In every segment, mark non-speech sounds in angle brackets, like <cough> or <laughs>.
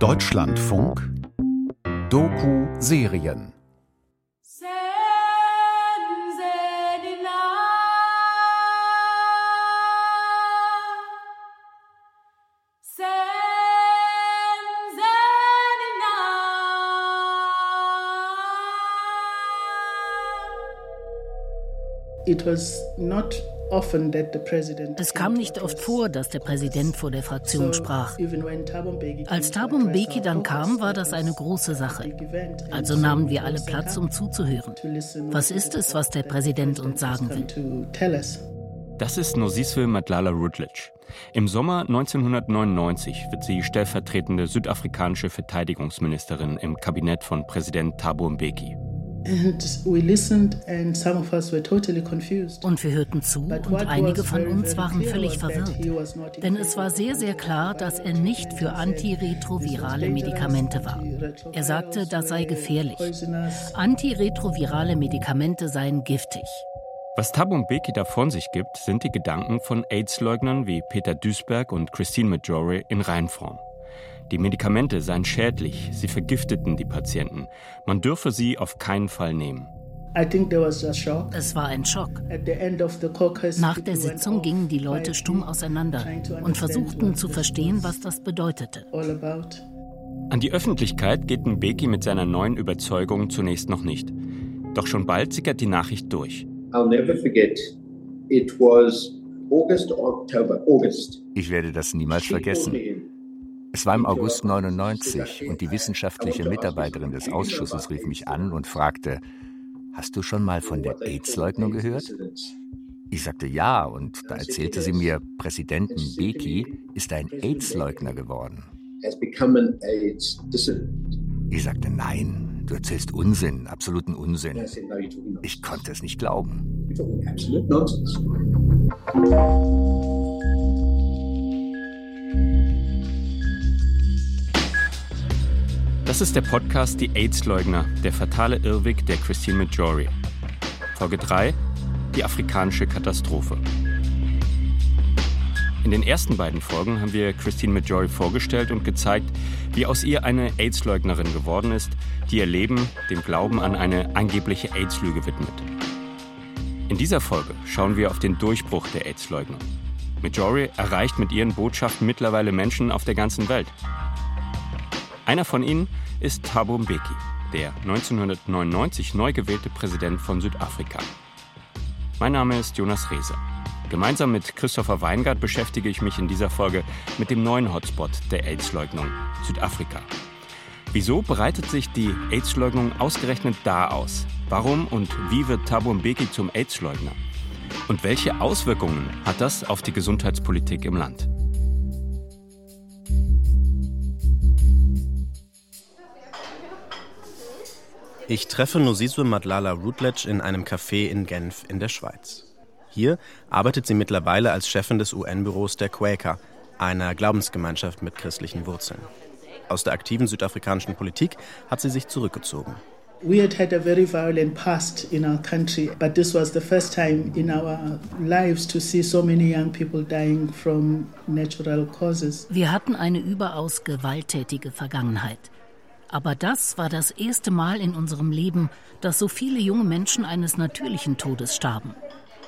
Deutschlandfunk Doku-Serien Es kam nicht oft vor, dass der Präsident vor der Fraktion sprach. Als Thabo Mbeki dann kam, war das eine große Sache. Also nahmen wir alle Platz, um zuzuhören. Was ist es, was der Präsident uns sagen will? Das ist Nosiswe Madlala Rutledge. Im Sommer 1999 wird sie stellvertretende südafrikanische Verteidigungsministerin im Kabinett von Präsident Thabo Mbeki. Und wir hörten zu und einige von uns waren völlig verwirrt. Denn es war sehr, sehr klar, dass er nicht für antiretrovirale Medikamente war. Er sagte, das sei gefährlich. Antiretrovirale Medikamente seien giftig. Was Thabo Mbeki da von sich gibt, sind die Gedanken von AIDS-Leugnern wie Peter Duisberg und Christine Majore in Reinform. Die Medikamente seien schädlich, sie vergifteten die Patienten. Man dürfe sie auf keinen Fall nehmen. Es war ein Schock. Nach der Sitzung gingen die Leute stumm auseinander und versuchten zu verstehen, was das bedeutete. An die Öffentlichkeit geht Mbeki mit seiner neuen Überzeugung zunächst noch nicht. Doch schon bald sickert die Nachricht durch. Ich werde das niemals vergessen. Es war im August 99 und die wissenschaftliche Mitarbeiterin des Ausschusses rief mich an und fragte, Hast du schon mal von der AIDS-Leugnung gehört? Ich sagte ja und da erzählte sie mir, Präsident Mbeki ist ein AIDS-Leugner geworden. Ich sagte nein, du erzählst Unsinn, absoluten Unsinn. Ich konnte es nicht glauben. Das ist der Podcast Die AIDS-Leugner, der fatale Irrweg der Christine Majori. Folge 3, die afrikanische Katastrophe. In den ersten beiden Folgen haben wir Christine Majori vorgestellt und gezeigt, wie aus ihr eine AIDS-Leugnerin geworden ist, die ihr Leben dem Glauben an eine angebliche AIDS-Lüge widmet. In dieser Folge schauen wir auf den Durchbruch der AIDS-Leugner. Majori erreicht mit ihren Botschaften mittlerweile Menschen auf der ganzen Welt. Einer von ihnen ist Thabo Mbeki, der 1999 neu gewählte Präsident von Südafrika. Mein Name ist Jonas Reese. Gemeinsam mit Christopher Weingart beschäftige ich mich in dieser Folge mit dem neuen Hotspot der AIDS-Leugnung, Südafrika. Wieso breitet sich die AIDS-Leugnung ausgerechnet da aus? Warum und wie wird Thabo Mbeki zum AIDS-Leugner? Und welche Auswirkungen hat das auf die Gesundheitspolitik im Land? Ich treffe Nosiswe Madlala Rutledge in einem Café in Genf in der Schweiz. Hier arbeitet sie mittlerweile als Chefin des UN-Büros der Quaker, einer Glaubensgemeinschaft mit christlichen Wurzeln. Aus der aktiven südafrikanischen Politik hat sie sich zurückgezogen. We had had a very violent past in our country, but this was the first time in our lives to see so many young people dying from natural causes. Wir hatten eine überaus gewalttätige Vergangenheit. Aber das war das erste Mal in unserem Leben, dass so viele junge Menschen eines natürlichen Todes starben.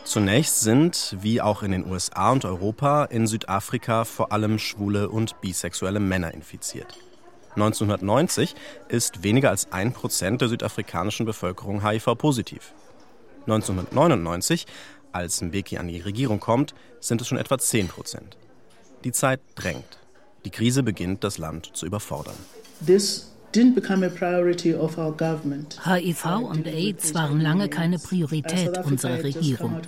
Zunächst sind, wie auch in den USA und Europa, in Südafrika vor allem schwule und bisexuelle Männer infiziert. 1990 ist weniger als ein Prozent der südafrikanischen Bevölkerung HIV-positiv. 1999, als Mbeki an die Regierung kommt, sind es schon etwa 10 Prozent. Die Zeit drängt. Die Krise beginnt, das Land zu überfordern. This HIV und AIDS waren lange keine Priorität unserer Regierung.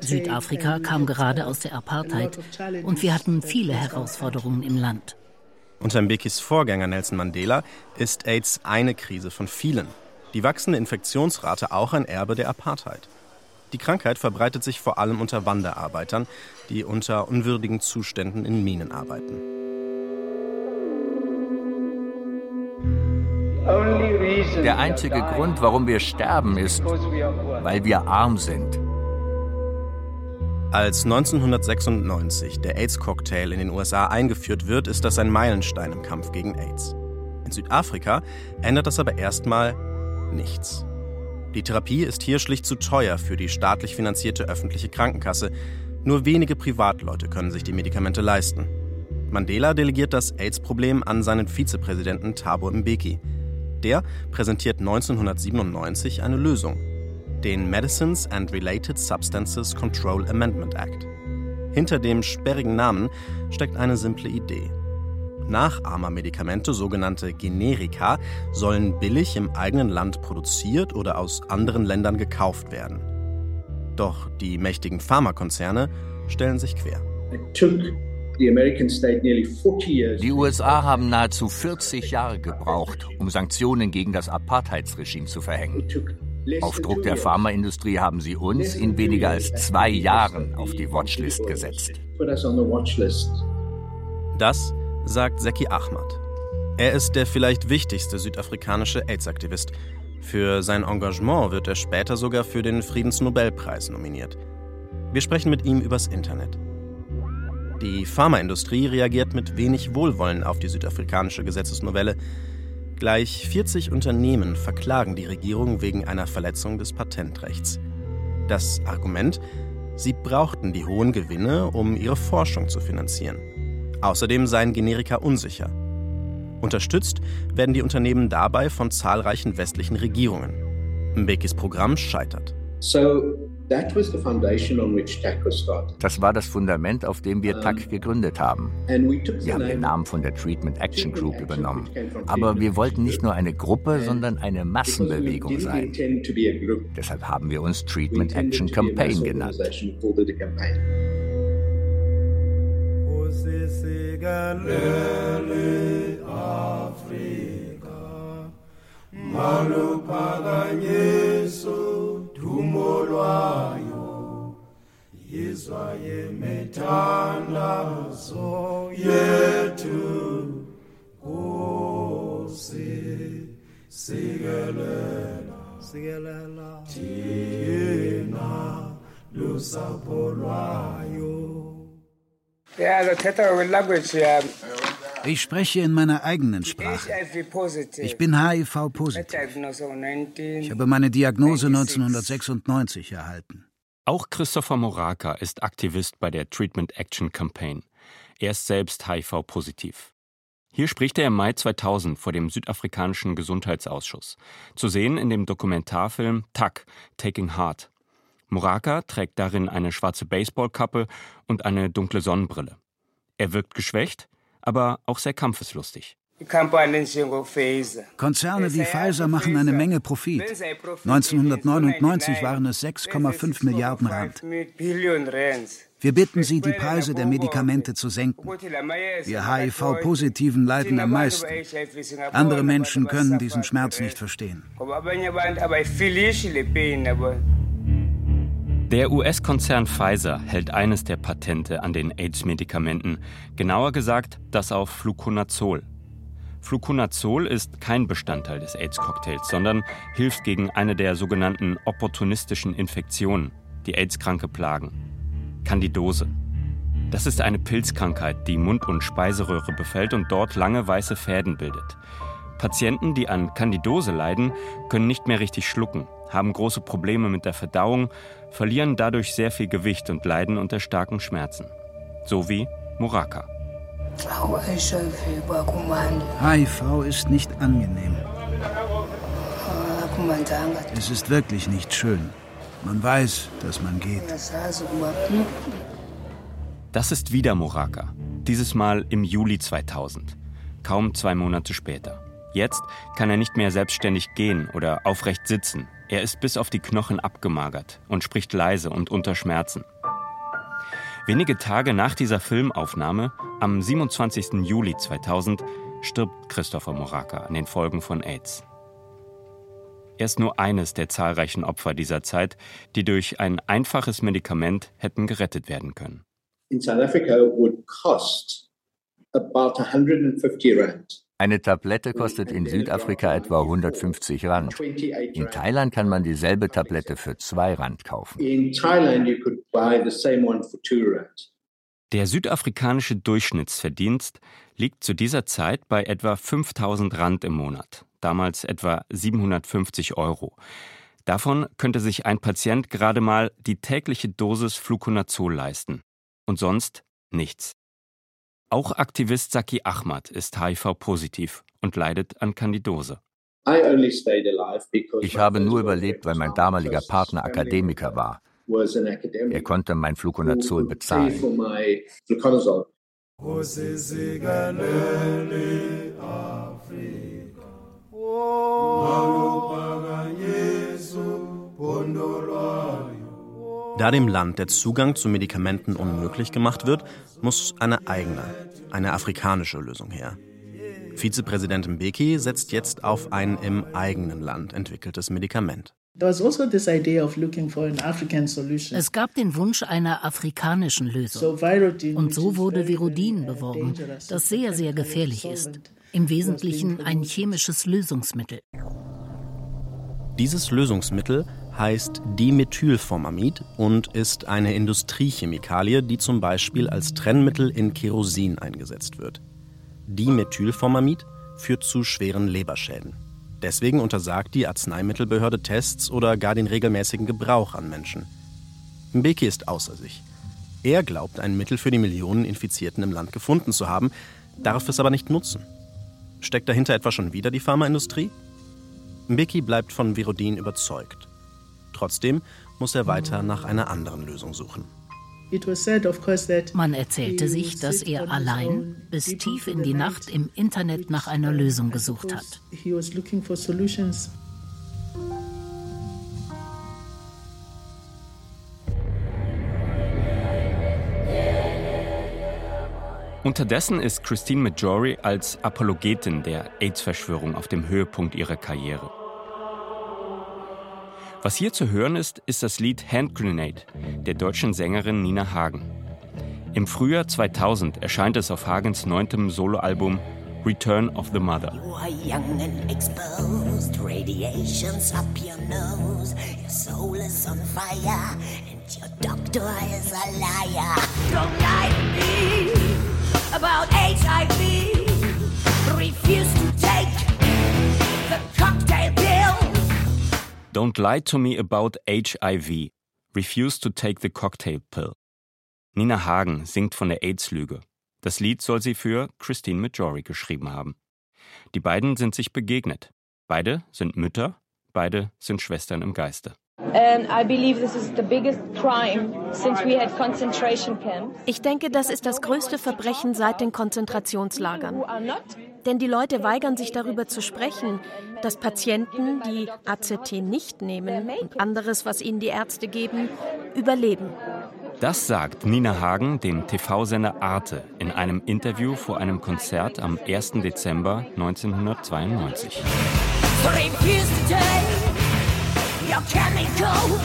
Südafrika kam gerade aus der Apartheid und wir hatten viele Herausforderungen im Land. Unter Mbekis Vorgänger Nelson Mandela ist AIDS eine Krise von vielen. Die wachsende Infektionsrate auch ein Erbe der Apartheid. Die Krankheit verbreitet sich vor allem unter Wanderarbeitern, die unter unwürdigen Zuständen in Minen arbeiten. Der einzige Grund, warum wir sterben, ist, weil wir arm sind. Als 1996 der AIDS-Cocktail in den USA eingeführt wird, ist das ein Meilenstein im Kampf gegen AIDS. In Südafrika ändert das aber erstmal nichts. Die Therapie ist hier schlicht zu teuer für die staatlich finanzierte öffentliche Krankenkasse. Nur wenige Privatleute können sich die Medikamente leisten. Mandela delegiert das AIDS-Problem an seinen Vizepräsidenten Thabo Mbeki. Der präsentiert 1997 eine Lösung, den Medicines and Related Substances Control Amendment Act. Hinter dem sperrigen Namen steckt eine simple Idee. Nachahmermedikamente, sogenannte Generika, sollen billig im eigenen Land produziert oder aus anderen Ländern gekauft werden. Doch die mächtigen Pharmakonzerne stellen sich quer. Die USA haben nahezu 40 Jahre gebraucht, um Sanktionen gegen das Apartheidsregime zu verhängen. Auf Druck der Pharmaindustrie haben sie uns in weniger als zwei Jahren auf die Watchlist gesetzt. Das sagt Zeki Ahmad. Er ist der vielleicht wichtigste südafrikanische AIDS-Aktivist. Für sein Engagement wird er später sogar für den Friedensnobelpreis nominiert. Wir sprechen mit ihm übers Internet. Die Pharmaindustrie reagiert mit wenig Wohlwollen auf die südafrikanische Gesetzesnovelle. Gleich 40 Unternehmen verklagen die Regierung wegen einer Verletzung des Patentrechts. Das Argument, sie brauchten die hohen Gewinne, um ihre Forschung zu finanzieren. Außerdem seien Generika unsicher. Unterstützt werden die Unternehmen dabei von zahlreichen westlichen Regierungen. Mbekis Programm scheitert. Das war das Fundament, auf dem wir TAC gegründet haben. Wir haben den Namen von der Treatment Action Group übernommen. Aber wir wollten nicht nur eine Gruppe, sondern eine Massenbewegung sein. Deshalb haben wir uns Treatment Action Campaign genannt. Afrika dumo lwayo yizwa yemithandazo yethu. Nkosi sikelela. Sikelela. Thina lusapho lwayo ich spreche in meiner eigenen Sprache. Ich bin HIV-positiv. Ich habe meine Diagnose 1996 erhalten. Auch Christopher Moraka ist Aktivist bei der Treatment Action Campaign. Er ist selbst HIV-positiv. Hier spricht er im Mai 2000 vor dem südafrikanischen Gesundheitsausschuss. Zu sehen in dem Dokumentarfilm TAC, Taking Heart. Moraka trägt darin eine schwarze Baseballkappe und eine dunkle Sonnenbrille. Er wirkt geschwächt, aber auch sehr kampfeslustig. Konzerne wie Pfizer machen eine Menge Profit. 1999 waren es 6,5 Milliarden Rand. Wir bitten Sie, die Preise der Medikamente zu senken. Wir HIV-Positiven leiden am meisten. Andere Menschen können diesen Schmerz nicht verstehen. Der US-Konzern Pfizer hält eines der Patente an den AIDS-Medikamenten, genauer gesagt das auf Fluconazol. Fluconazol ist kein Bestandteil des AIDS-Cocktails, sondern hilft gegen eine der sogenannten opportunistischen Infektionen, die AIDS-Kranke plagen. Candidose. Das ist eine Pilzkrankheit, die Mund- und Speiseröhre befällt und dort lange weiße Fäden bildet. Patienten, die an Candidose leiden, können nicht mehr richtig schlucken, haben große Probleme mit der Verdauung, verlieren dadurch sehr viel Gewicht und leiden unter starken Schmerzen. So wie Muraka. HIV ist nicht angenehm. Es ist wirklich nicht schön. Man weiß, dass man geht. Das ist wieder Muraka. Dieses Mal im Juli 2000. Kaum zwei Monate später. Jetzt kann er nicht mehr selbstständig gehen oder aufrecht sitzen. Er ist bis auf die Knochen abgemagert und spricht leise und unter Schmerzen. Wenige Tage nach dieser Filmaufnahme, am 27. Juli 2000, stirbt Christopher Moraka an den Folgen von AIDS. Er ist nur eines der zahlreichen Opfer dieser Zeit, die durch ein einfaches Medikament hätten gerettet werden können. In South Africa would cost about 150 rand. Eine Tablette kostet in Südafrika etwa 150 Rand. In Thailand kann man dieselbe Tablette für 2 Rand kaufen. Der südafrikanische Durchschnittsverdienst liegt zu dieser Zeit bei etwa 5000 Rand im Monat, damals etwa 750 Euro. Davon könnte sich ein Patient gerade mal die tägliche Dosis Fluconazol leisten. Und sonst nichts. Auch Aktivist Saki Ahmad ist HIV-positiv und leidet an Candidose. Ich habe nur überlebt, weil mein damaliger Partner Akademiker war. Er konnte mein Fluconazol bezahlen. Da dem Land der Zugang zu Medikamenten unmöglich gemacht wird, muss eine eigene, eine afrikanische Lösung her. Vizepräsident Mbeki setzt jetzt auf ein im eigenen Land entwickeltes Medikament. Also es gab den Wunsch einer afrikanischen Lösung. Und so wurde Virodin beworben, das sehr, sehr gefährlich ist. Im Wesentlichen ein chemisches Lösungsmittel. Dieses Lösungsmittel heißt Dimethylformamid und ist eine Industriechemikalie, die zum Beispiel als Trennmittel in Kerosin eingesetzt wird. Dimethylformamid führt zu schweren Leberschäden. Deswegen untersagt die Arzneimittelbehörde Tests oder gar den regelmäßigen Gebrauch an Menschen. Mbeki ist außer sich. Er glaubt, ein Mittel für die Millionen Infizierten im Land gefunden zu haben, darf es aber nicht nutzen. Steckt dahinter etwa schon wieder die Pharmaindustrie? Mbeki bleibt von Virodin überzeugt. Trotzdem muss er weiter nach einer anderen Lösung suchen. Man erzählte sich, dass er allein bis tief in die Nacht im Internet nach einer Lösung gesucht hat. Unterdessen ist Christine Majori als Apologetin der AIDS-Verschwörung auf dem Höhepunkt ihrer Karriere. Was hier zu hören ist, ist das Lied Hand Grenade der deutschen Sängerin Nina Hagen. Im Frühjahr 2000 erscheint es auf Hagens neuntem Soloalbum Return of the Mother. You are young and exposed, radiations up your nose, your soul is on fire, and your doctor is a liar. Don't lie to about HIV, refuse to Don't lie to me about HIV. Refuse to take the cocktail pill. Nina Hagen singt von der AIDS-Lüge. Das Lied soll sie für Christine Majori geschrieben haben. Die beiden sind sich begegnet. Beide sind Mütter, beide sind Schwestern im Geiste. Ich denke, das ist das größte Verbrechen seit den Konzentrationslagern. Denn die Leute weigern sich darüber zu sprechen, dass Patienten, die AZT nicht nehmen und anderes, was ihnen die Ärzte geben, überleben. Das sagt Nina Hagen dem TV-Sender Arte in einem Interview vor einem Konzert am 1. Dezember 1992. your chemical.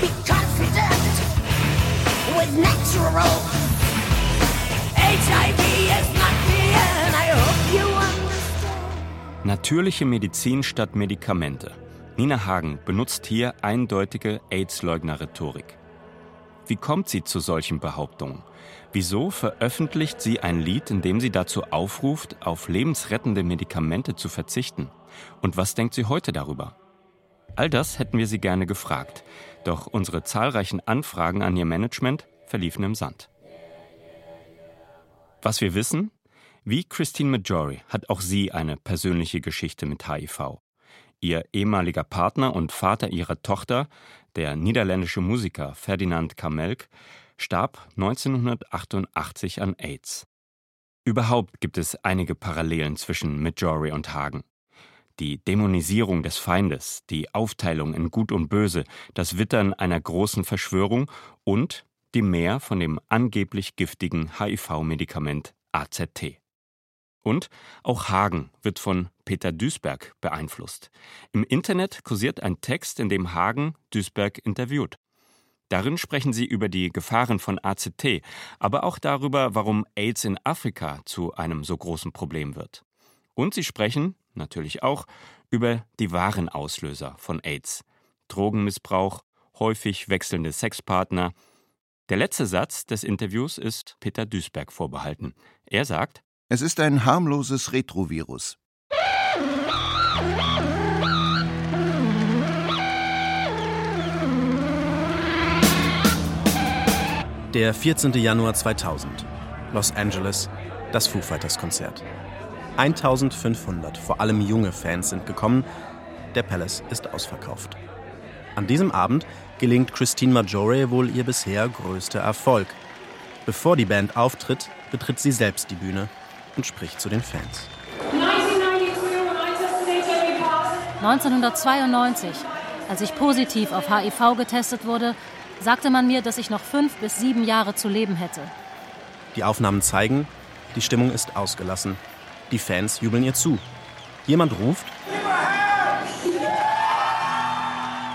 Be confident with natural. HIV is not the end. I hope you understand. Natürliche Medizin statt Medikamente. Nina Hagen benutzt hier eindeutige AIDS-Leugner-Rhetorik. Wie kommt sie zu solchen Behauptungen? Wieso veröffentlicht sie ein Lied, in dem sie dazu aufruft, auf lebensrettende Medikamente zu verzichten? Und was denkt sie heute darüber? All das hätten wir sie gerne gefragt, doch unsere zahlreichen Anfragen an ihr Management verliefen im Sand. Was wir wissen, wie Christine Majori hat auch sie eine persönliche Geschichte mit HIV. Ihr ehemaliger Partner und Vater ihrer Tochter, der niederländische Musiker Ferdinand Kamelk, starb 1988 an AIDS. Überhaupt gibt es einige Parallelen zwischen Majori und Hagen die Dämonisierung des Feindes, die Aufteilung in Gut und Böse, das Wittern einer großen Verschwörung und die Mehr von dem angeblich giftigen HIV-Medikament AZT. Und auch Hagen wird von Peter Duisberg beeinflusst. Im Internet kursiert ein Text, in dem Hagen Duisberg interviewt. Darin sprechen sie über die Gefahren von AZT, aber auch darüber, warum AIDS in Afrika zu einem so großen Problem wird. Und sie sprechen, natürlich auch, über die wahren Auslöser von AIDS. Drogenmissbrauch, häufig wechselnde Sexpartner. Der letzte Satz des Interviews ist Peter Duisberg vorbehalten. Er sagt, Es ist ein harmloses Retrovirus. Der 14. Januar 2000. Los Angeles, das Foo Fighters Konzert. 1500, vor allem junge Fans sind gekommen. Der Palace ist ausverkauft. An diesem Abend gelingt Christine Majore wohl ihr bisher größter Erfolg. Bevor die Band auftritt, betritt sie selbst die Bühne und spricht zu den Fans. 1992, als ich positiv auf HIV getestet wurde, sagte man mir, dass ich noch fünf bis sieben Jahre zu leben hätte. Die Aufnahmen zeigen, die Stimmung ist ausgelassen. Die Fans jubeln ihr zu. Jemand ruft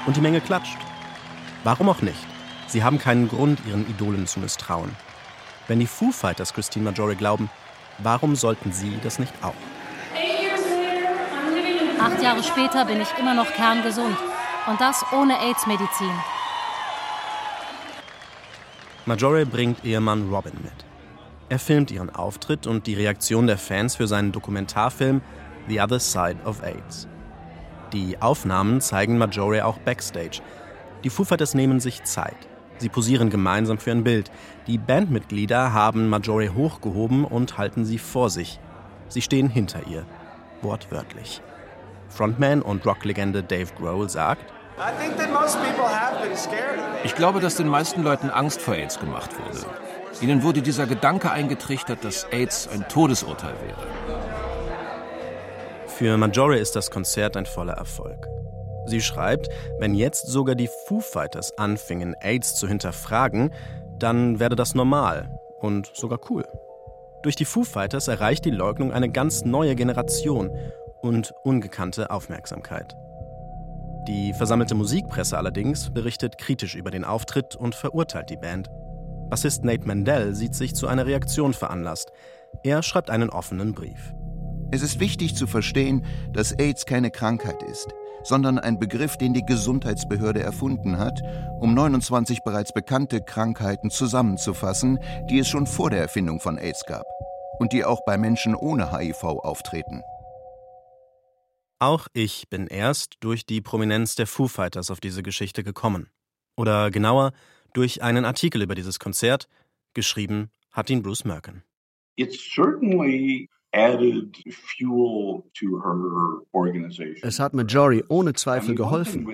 und die Menge klatscht. Warum auch nicht? Sie haben keinen Grund, ihren Idolen zu misstrauen. Wenn die Foo Fighters Christine Majore glauben, warum sollten sie das nicht auch? Acht Jahre später bin ich immer noch kerngesund. Und das ohne AIDS-Medizin. Majore bringt Ehemann Robin mit. Er filmt ihren Auftritt und die Reaktion der Fans für seinen Dokumentarfilm The Other Side of AIDS. Die Aufnahmen zeigen Majore auch backstage. Die Foo Fighters nehmen sich Zeit. Sie posieren gemeinsam für ein Bild. Die Bandmitglieder haben Majore hochgehoben und halten sie vor sich. Sie stehen hinter ihr. Wortwörtlich. Frontman und Rocklegende Dave Grohl sagt, ich glaube, dass den meisten Leuten Angst vor AIDS gemacht wurde. Ihnen wurde dieser Gedanke eingetrichtert, dass AIDS ein Todesurteil wäre. Für Majore ist das Konzert ein voller Erfolg. Sie schreibt, wenn jetzt sogar die Foo Fighters anfingen, AIDS zu hinterfragen, dann werde das normal und sogar cool. Durch die Foo Fighters erreicht die Leugnung eine ganz neue Generation und ungekannte Aufmerksamkeit. Die versammelte Musikpresse allerdings berichtet kritisch über den Auftritt und verurteilt die Band. Bassist Nate Mandel sieht sich zu einer Reaktion veranlasst. Er schreibt einen offenen Brief. Es ist wichtig zu verstehen, dass AIDS keine Krankheit ist, sondern ein Begriff, den die Gesundheitsbehörde erfunden hat, um 29 bereits bekannte Krankheiten zusammenzufassen, die es schon vor der Erfindung von AIDS gab und die auch bei Menschen ohne HIV auftreten. Auch ich bin erst durch die Prominenz der Foo Fighters auf diese Geschichte gekommen. Oder genauer, durch einen Artikel über dieses Konzert, geschrieben hat ihn Bruce Merkin. It's certainly es hat Majori ohne Zweifel geholfen.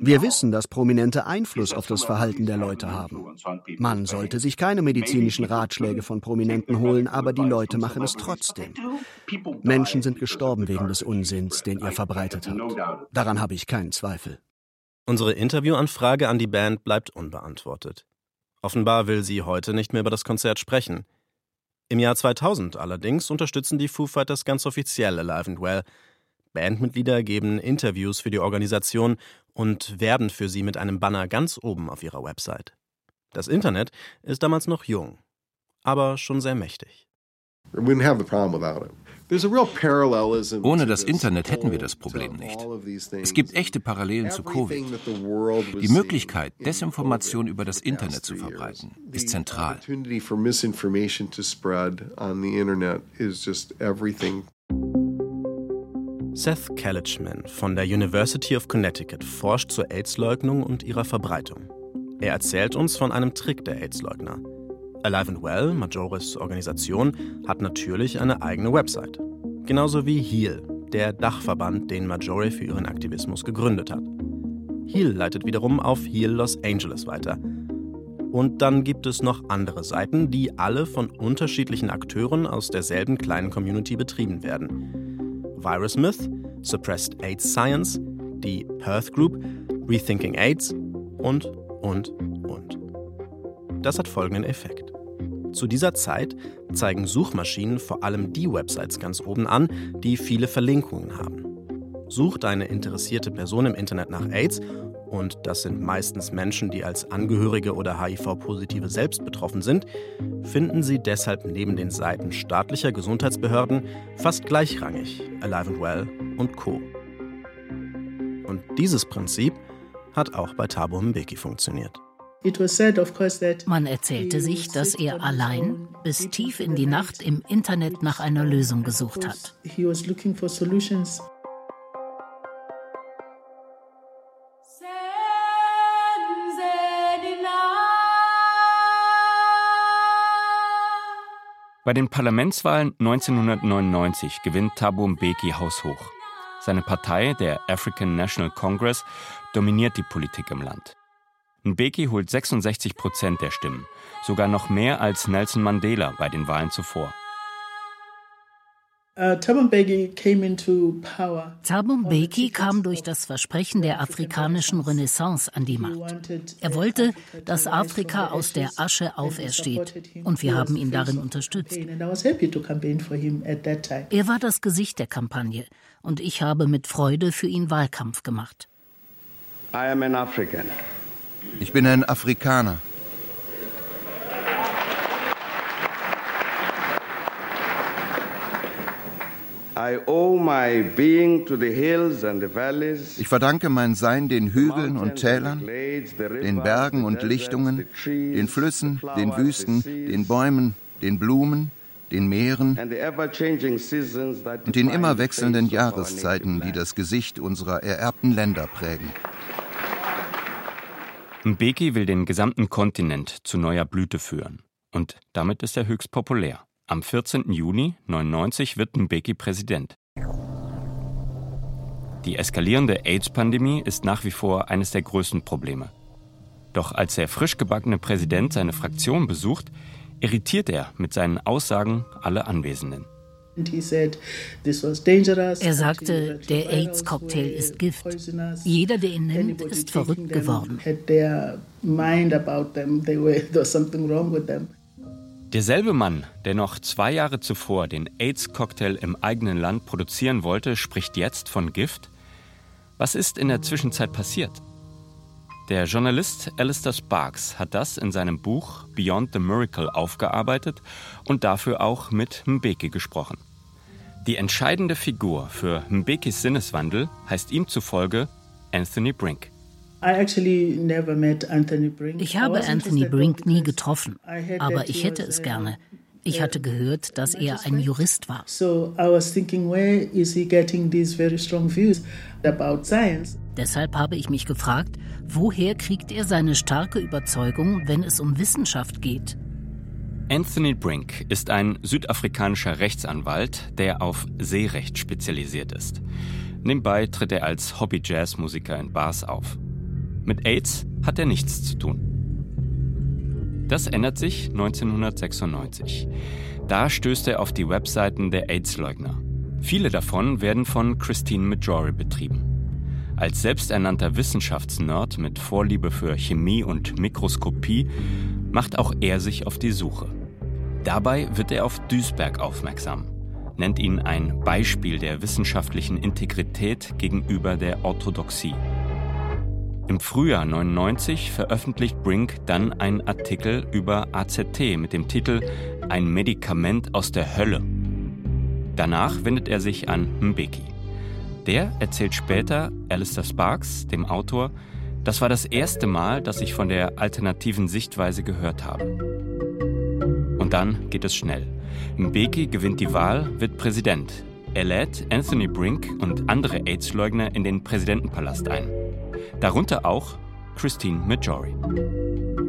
Wir wissen, dass Prominente Einfluss auf das Verhalten der Leute haben. Man sollte sich keine medizinischen Ratschläge von Prominenten holen, aber die Leute machen es trotzdem. Menschen sind gestorben wegen des Unsinns, den ihr verbreitet habt. Daran habe ich keinen Zweifel. Unsere Interviewanfrage an die Band bleibt unbeantwortet. Offenbar will sie heute nicht mehr über das Konzert sprechen. Im Jahr 2000 allerdings unterstützen die Foo Fighters ganz offiziell Alive and Well. Bandmitglieder geben Interviews für die Organisation und werben für sie mit einem Banner ganz oben auf ihrer Website. Das Internet ist damals noch jung, aber schon sehr mächtig. We wouldn't have the problem without it. Ohne das Internet hätten wir das Problem nicht. Es gibt echte Parallelen zu Covid. Die Möglichkeit, Desinformation über das Internet zu verbreiten, ist zentral. Seth Kalichman von der University of Connecticut forscht zur AIDS-Leugnung und ihrer Verbreitung. Er erzählt uns von einem Trick der AIDS-Leugner. Alive and Well, Majores Organisation, hat natürlich eine eigene Website. Genauso wie HEAL, der Dachverband, den Majore für ihren Aktivismus gegründet hat. HEAL leitet wiederum auf HEAL Los Angeles weiter. Und dann gibt es noch andere Seiten, die alle von unterschiedlichen Akteuren aus derselben kleinen Community betrieben werden. Virus Myth, Suppressed AIDS Science, die Perth Group, Rethinking AIDS und, und, und. Das hat folgenden Effekt. Zu dieser Zeit zeigen Suchmaschinen vor allem die Websites ganz oben an, die viele Verlinkungen haben. Sucht eine interessierte Person im Internet nach AIDS, und das sind meistens Menschen, die als Angehörige oder HIV-Positive selbst betroffen sind, finden Sie deshalb neben den Seiten staatlicher Gesundheitsbehörden fast gleichrangig Alive and Well und Co. Und dieses Prinzip hat auch bei Thabo Mbeki funktioniert. Man erzählte sich, dass er allein bis tief in die Nacht im Internet nach einer Lösung gesucht hat. Bei den Parlamentswahlen 1999 gewinnt Thabo Mbeki haushoch. Seine Partei, der African National Congress, dominiert die Politik im Land. Mbeki holt 66 Prozent der Stimmen, sogar noch mehr als Nelson Mandela bei den Wahlen zuvor. Uh, Thabo Mbeki kam durch das Versprechen der afrikanischen Renaissance an die Macht. Er wollte, dass Afrika aus der Asche aufersteht, und wir haben ihn darin unterstützt. Er war das Gesicht der Kampagne, und ich habe mit Freude für ihn Wahlkampf gemacht. I am an African. Ich bin ein Afrikaner. Ich verdanke mein Sein den Hügeln und Tälern, den Bergen und Lichtungen, den Flüssen, den Wüsten, den Bäumen, den Blumen, den Meeren und den immer wechselnden Jahreszeiten, die das Gesicht unserer ererbten Länder prägen. Mbeki will den gesamten Kontinent zu neuer Blüte führen. Und damit ist er höchst populär. Am 14. Juni 1999 wird Mbeki Präsident. Die eskalierende AIDS-Pandemie ist nach wie vor eines der größten Probleme. Doch als der frisch gebackene Präsident seine Fraktion besucht, irritiert er mit seinen Aussagen alle Anwesenden. Er sagte, der AIDS-Cocktail ist Gift. Jeder, der ihn nimmt, ist verrückt geworden. <laughs> Derselbe Mann, der noch zwei Jahre zuvor den AIDS-Cocktail im eigenen Land produzieren wollte, spricht jetzt von Gift? Was ist in der Zwischenzeit passiert? Der Journalist Alistair Sparks hat das in seinem Buch Beyond the Miracle aufgearbeitet und dafür auch mit Mbeki gesprochen. Die entscheidende Figur für Mbekis Sinneswandel heißt ihm zufolge Anthony Brink. Ich habe Anthony Brink nie getroffen, aber ich hätte es gerne. Ich hatte gehört, dass er ein Jurist war. Deshalb habe ich mich gefragt, woher kriegt er seine starke Überzeugung, wenn es um Wissenschaft geht? Anthony Brink ist ein südafrikanischer Rechtsanwalt, der auf Seerecht spezialisiert ist. Nebenbei tritt er als Hobby-Jazzmusiker in Bars auf. Mit AIDS hat er nichts zu tun. Das ändert sich 1996. Da stößt er auf die Webseiten der AIDS-Leugner. Viele davon werden von Christine Majori betrieben. Als selbsternannter Wissenschaftsnerd mit Vorliebe für Chemie und Mikroskopie macht auch er sich auf die Suche. Dabei wird er auf Duisberg aufmerksam, nennt ihn ein Beispiel der wissenschaftlichen Integrität gegenüber der Orthodoxie. Im Frühjahr 99 veröffentlicht Brink dann einen Artikel über AZT mit dem Titel Ein Medikament aus der Hölle. Danach wendet er sich an Mbeki. Der erzählt später Alistair Sparks, dem Autor, das war das erste Mal, dass ich von der alternativen Sichtweise gehört habe. Und dann geht es schnell. Mbeki gewinnt die Wahl, wird Präsident. Er lädt Anthony Brink und andere AIDS-Leugner in den Präsidentenpalast ein. Darunter auch Christine Majori.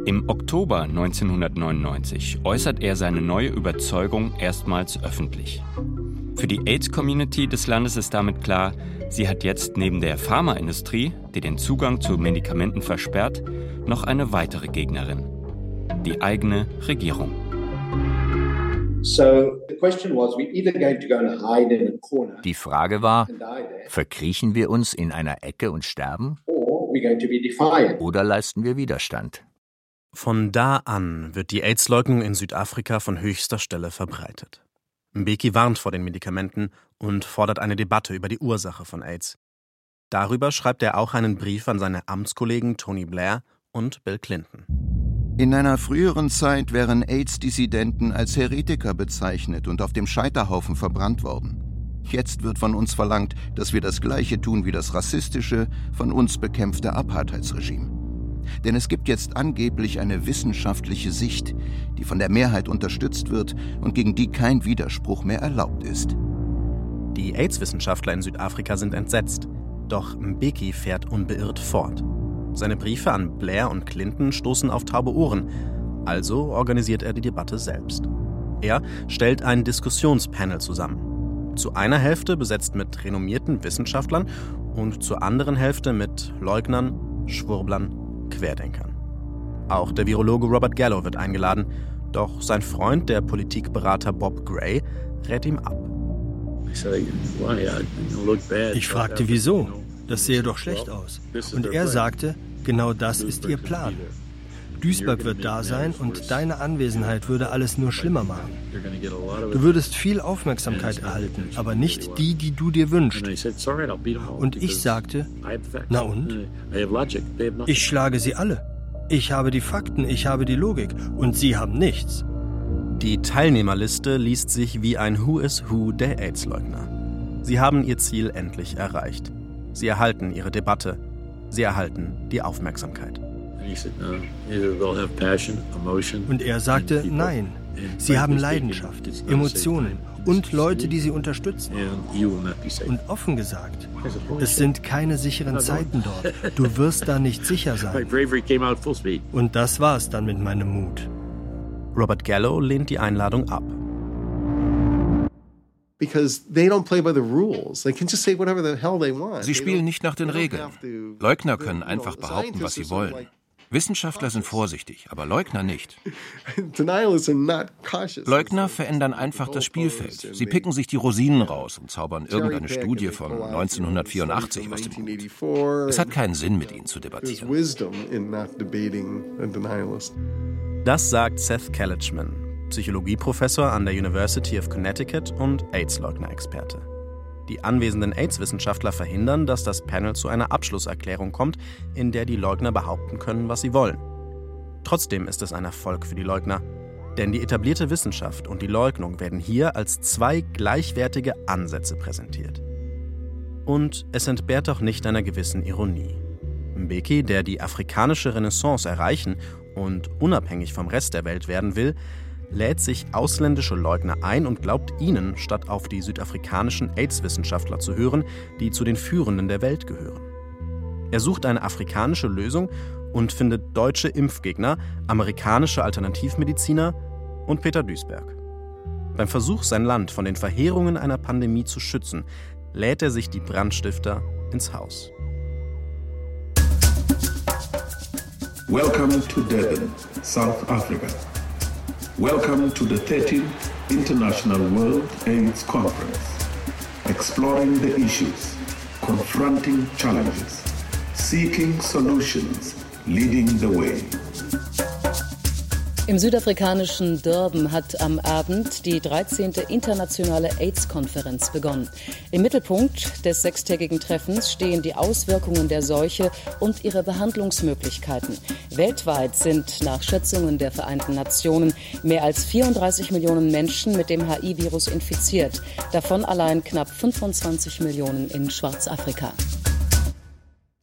Im Oktober 1999 äußert er seine neue Überzeugung erstmals öffentlich. Für die AIDS-Community des Landes ist damit klar, sie hat jetzt neben der Pharmaindustrie, die den Zugang zu Medikamenten versperrt, noch eine weitere Gegnerin. Die eigene Regierung. Die Frage war, verkriechen wir uns in einer Ecke und sterben? Oder leisten wir Widerstand? Von da an wird die AIDS-Leugnung in Südafrika von höchster Stelle verbreitet. Mbeki warnt vor den Medikamenten und fordert eine Debatte über die Ursache von AIDS. Darüber schreibt er auch einen Brief an seine Amtskollegen Tony Blair und Bill Clinton. In einer früheren Zeit wären AIDS-Dissidenten als Heretiker bezeichnet und auf dem Scheiterhaufen verbrannt worden. Jetzt wird von uns verlangt, dass wir das Gleiche tun wie das rassistische, von uns bekämpfte Apartheidsregime. Denn es gibt jetzt angeblich eine wissenschaftliche Sicht, die von der Mehrheit unterstützt wird und gegen die kein Widerspruch mehr erlaubt ist. Die AIDS-Wissenschaftler in Südafrika sind entsetzt. Doch Mbeki fährt unbeirrt fort. Seine Briefe an Blair und Clinton stoßen auf taube Ohren. Also organisiert er die Debatte selbst. Er stellt ein Diskussionspanel zusammen. Zu einer Hälfte besetzt mit renommierten Wissenschaftlern und zur anderen Hälfte mit Leugnern, Schwurblern Querdenkern. Auch der Virologe Robert Gallo wird eingeladen, doch sein Freund, der Politikberater Bob Gray, rät ihm ab. Ich fragte, wieso? Das sehe doch schlecht aus. Und er sagte, genau das ist ihr Plan. Duisberg wird da sein und deine Anwesenheit würde alles nur schlimmer machen. Du würdest viel Aufmerksamkeit erhalten, aber nicht die, die du dir wünschst. Und ich sagte, na und? Ich schlage sie alle. Ich habe die Fakten, ich habe die Logik und sie haben nichts. Die Teilnehmerliste liest sich wie ein Who is Who der AIDS-Leugner. Sie haben ihr Ziel endlich erreicht. Sie erhalten ihre Debatte. Sie erhalten die Aufmerksamkeit. Und er sagte, nein, sie haben Leidenschaft, Emotionen und Leute, die sie unterstützen. Und offen gesagt, es sind keine sicheren Zeiten dort. Du wirst da nicht sicher sein. Und das war es dann mit meinem Mut. Robert Gallo lehnt die Einladung ab. Sie spielen nicht nach den Regeln. Leugner können einfach behaupten, was sie wollen. Wissenschaftler sind vorsichtig, aber Leugner nicht. Leugner verändern einfach das Spielfeld. Sie picken sich die Rosinen raus und zaubern irgendeine Studie von 1984 aus dem Hut. Es hat keinen Sinn, mit ihnen zu debattieren. Das sagt Seth Kalichman, Psychologieprofessor an der University of Connecticut und AIDS-Leugner-Experte. Die anwesenden AIDS-Wissenschaftler verhindern, dass das Panel zu einer Abschlusserklärung kommt, in der die Leugner behaupten können, was sie wollen. Trotzdem ist es ein Erfolg für die Leugner, denn die etablierte Wissenschaft und die Leugnung werden hier als zwei gleichwertige Ansätze präsentiert. Und es entbehrt auch nicht einer gewissen Ironie. Mbeki, der die afrikanische Renaissance erreichen und unabhängig vom Rest der Welt werden will, lädt sich ausländische Leugner ein und glaubt ihnen, statt auf die südafrikanischen AIDS-Wissenschaftler zu hören, die zu den Führenden der Welt gehören. Er sucht eine afrikanische Lösung und findet deutsche Impfgegner, amerikanische Alternativmediziner und Peter Duisberg. Beim Versuch, sein Land von den Verheerungen einer Pandemie zu schützen, lädt er sich die Brandstifter ins Haus. Welcome to Durban, South Africa. Welcome to the 13th International World AIDS Conference, exploring the issues, confronting challenges, seeking solutions, leading the way. Im südafrikanischen Durban hat am Abend die 13. internationale AIDS-Konferenz begonnen. Im Mittelpunkt des sechstägigen Treffens stehen die Auswirkungen der Seuche und ihre Behandlungsmöglichkeiten. Weltweit sind nach Schätzungen der Vereinten Nationen mehr als 34 Millionen Menschen mit dem HIV-Virus infiziert, davon allein knapp 25 Millionen in Schwarzafrika.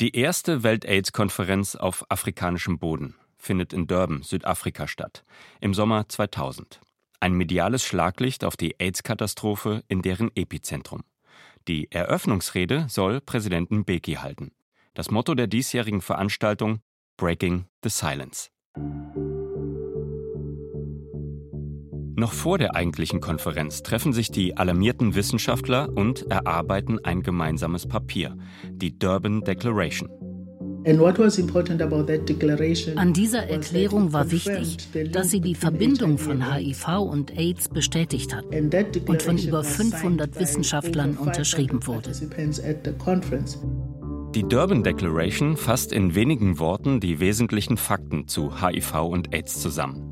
Die erste Welt-AIDS-Konferenz auf afrikanischem Boden findet in Durban, Südafrika statt, im Sommer 2000. Ein mediales Schlaglicht auf die AIDS-Katastrophe in deren Epizentrum. Die Eröffnungsrede soll Präsident Mbeki halten. Das Motto der diesjährigen Veranstaltung Breaking the Silence. Noch vor der eigentlichen Konferenz treffen sich die alarmierten Wissenschaftler und erarbeiten ein gemeinsames Papier, die Durban Declaration. An dieser Erklärung war wichtig, dass sie die Verbindung von HIV und AIDS bestätigt hat und von über 500 Wissenschaftlern unterschrieben wurde. Die Durban Declaration fasst in wenigen Worten die wesentlichen Fakten zu HIV und AIDS zusammen.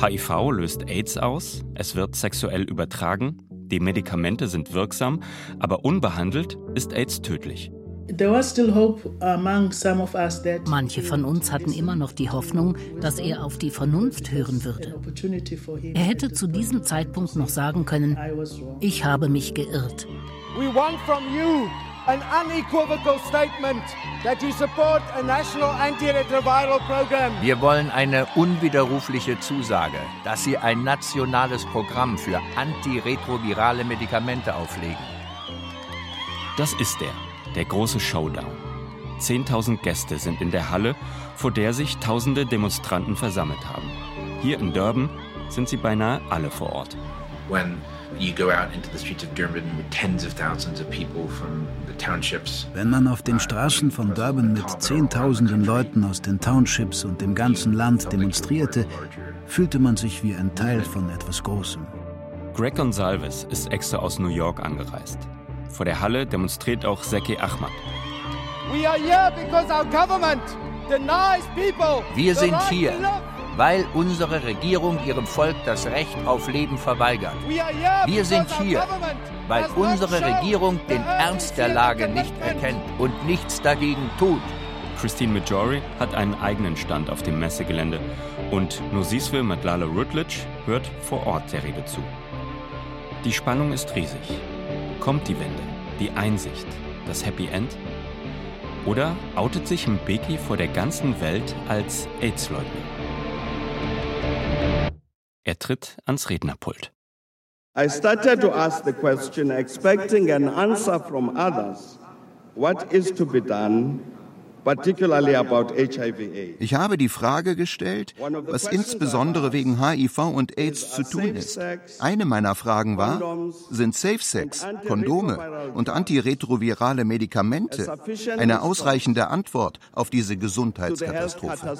HIV löst AIDS aus, es wird sexuell übertragen, die Medikamente sind wirksam, aber unbehandelt ist AIDS tödlich. Manche von uns hatten immer noch die Hoffnung, dass er auf die Vernunft hören würde. Er hätte zu diesem Zeitpunkt noch sagen können, ich habe mich geirrt. an unequivocal statement that you support a national antiretroviral program. Wir wollen eine unwiderrufliche Zusage, dass Sie ein nationales Programm für antiretrovirale Medikamente auflegen. Das ist er, der große Showdown. 10.000 Gäste sind in der Halle, vor der sich tausende Demonstranten versammelt haben. Hier in Durban sind sie beinahe alle vor Ort. When wenn man auf den Straßen von Durban mit Zehntausenden Leuten aus den Townships und dem ganzen Land demonstrierte, fühlte man sich wie ein Teil von etwas Großem. Greg Gonsalves ist extra aus New York angereist. Vor der Halle demonstriert auch Zeki Ahmad. Wir sind hier, weil unsere Regierung ihrem Volk das Recht auf Leben verweigert. Wir sind hier, weil unsere Regierung den Ernst der Lage nicht erkennt und nichts dagegen tut. Christine Majori hat einen eigenen Stand auf dem Messegelände und Nosiswe Madlala Rutledge hört vor Ort der Rede zu. Die Spannung ist riesig. Kommt die Wende, die Einsicht, das Happy End? Oder outet sich Mbeki vor der ganzen Welt als AIDS-Leugner? Er tritt ans Rednerpult. I started to ask the question expecting an answer from others. What is to be done? Ich habe die Frage gestellt, was insbesondere wegen HIV und AIDS zu tun ist. Eine meiner Fragen war, sind Safe Sex, Kondome und antiretrovirale Medikamente eine ausreichende Antwort auf diese Gesundheitskatastrophe?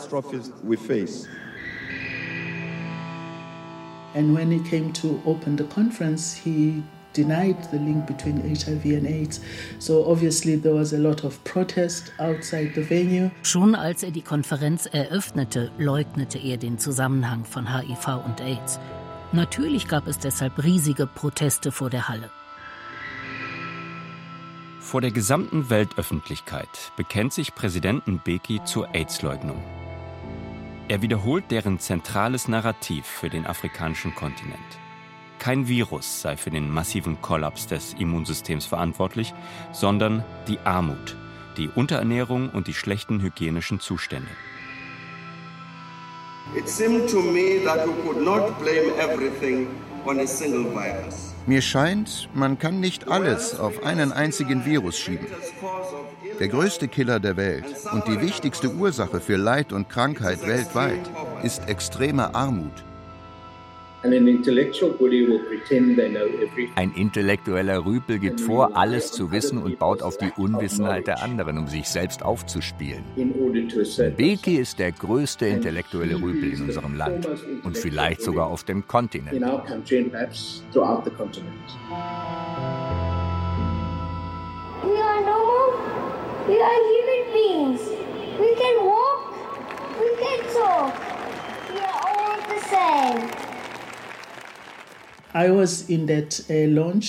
And when he came to open the conference, he denied the link between HIV and AIDS. So obviously there was a lot of protest outside the venue. Schon als er die Konferenz eröffnete, leugnete er den Zusammenhang von HIV und AIDS. Natürlich gab es deshalb riesige Proteste vor der Halle. Vor der gesamten Weltöffentlichkeit bekennt sich Präsident Mbeki zur AIDS-Leugnung. Er wiederholt deren zentrales Narrativ für den afrikanischen Kontinent. Kein Virus sei für den massiven Kollaps des Immunsystems verantwortlich, sondern die Armut, die Unterernährung und die schlechten hygienischen Zustände. Mir scheint, man kann nicht alles auf einen einzigen Virus schieben. Der größte Killer der Welt und die wichtigste Ursache für Leid und Krankheit weltweit ist extreme Armut. Ein intellektueller Rüpel gibt vor, alles zu wissen und baut auf die Unwissenheit der anderen, um sich selbst aufzuspielen. Beki ist der größte intellektuelle Rüpel in unserem Land und vielleicht sogar auf dem Kontinent. We are normal. We are human beings. We can walk. We can talk. We are all the same. Uh,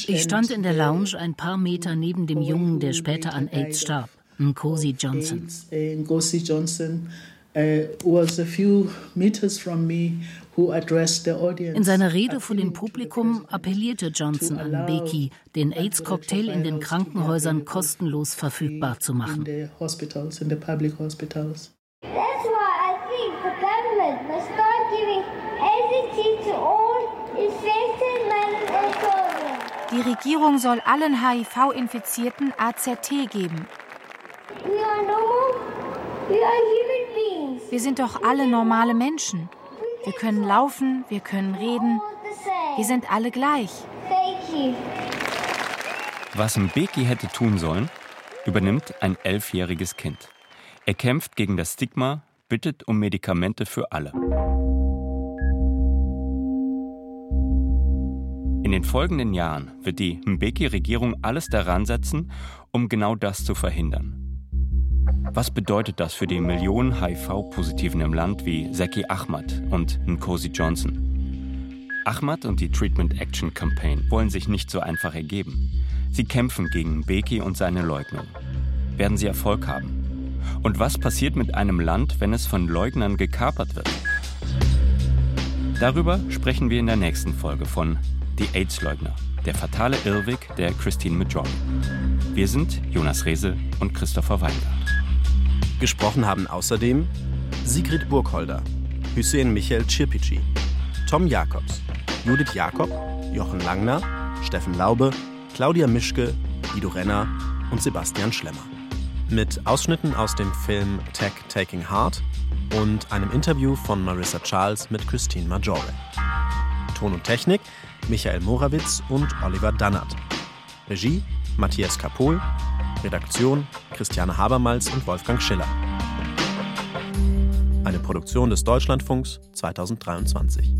ich stand in der Lounge ein paar Meter neben dem Jungen, der später an AIDS starb, Nkosi Johnson. Nkosi Johnson uh, was a few meters from me in seiner Rede vor dem Publikum appellierte Johnson an Beki, den AIDS-Cocktail in den Krankenhäusern kostenlos verfügbar zu machen. That's why I think the government must start giving AZT to all die Regierung soll allen HIV-Infizierten AZT geben. Wir sind doch alle normale Menschen. Wir können laufen, wir können reden. Wir sind alle gleich. Was Mbeki hätte tun sollen, übernimmt ein elfjähriges Kind. Er kämpft gegen das Stigma, bittet um Medikamente für alle. Den folgenden Jahren wird die Mbeki-Regierung alles daran setzen, um genau das zu verhindern. Was bedeutet das für die Millionen HIV-Positiven im Land wie Zeki Ahmad und Nkosi Johnson? Ahmad und die Treatment Action Campaign wollen sich nicht so einfach ergeben. Sie kämpfen gegen Mbeki und seine Leugnung. Werden sie Erfolg haben? Und was passiert mit einem Land, wenn es von Leugnern gekapert wird? Darüber sprechen wir in der nächsten Folge von die AIDS-Leugner. Der fatale Irrweg der Christine Major. Wir sind Jonas Rehse und Christopher Weingart. Gesprochen haben außerdem Sigrid Burgholder, Hüseyin Michael Cirpici, Tom Jakobs, Judith Jakob, Jochen Langner, Steffen Laube, Claudia Mischke, Guido Renner und Sebastian Schlemmer. Mit Ausschnitten aus dem Film Tech Taking Heart und einem Interview von Marissa Charles mit Christine Majore. Ton und Technik Michael Morawitz und Oliver Dannert. Regie Matthias Kapohl. Redaktion Christiane Habermals und Wolfgang Schiller. Eine Produktion des Deutschlandfunks 2023.